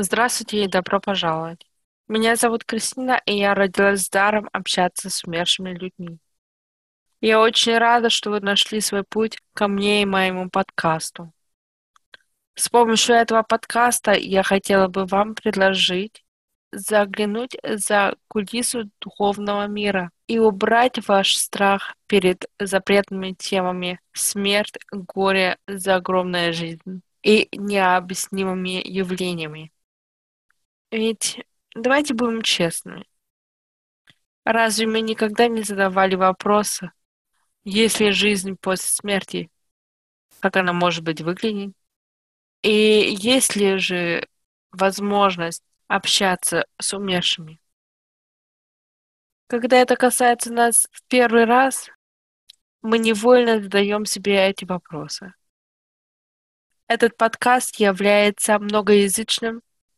Здравствуйте и добро пожаловать. Меня зовут Кристина, и я родилась с даром общаться с умершими людьми. Я очень рада, что вы нашли свой путь ко мне и моему подкасту. С помощью этого подкаста я хотела бы вам предложить заглянуть за кулису духовного мира и убрать ваш страх перед запретными темами смерть, горе, загромная жизнь и необъяснимыми явлениями. Ведь давайте будем честными. Разве мы никогда не задавали вопроса, есть ли жизнь после смерти, как она может быть выглядеть? И есть ли же возможность общаться с умершими? Когда это касается нас в первый раз, мы невольно задаем себе эти вопросы. Этот подкаст является многоязычным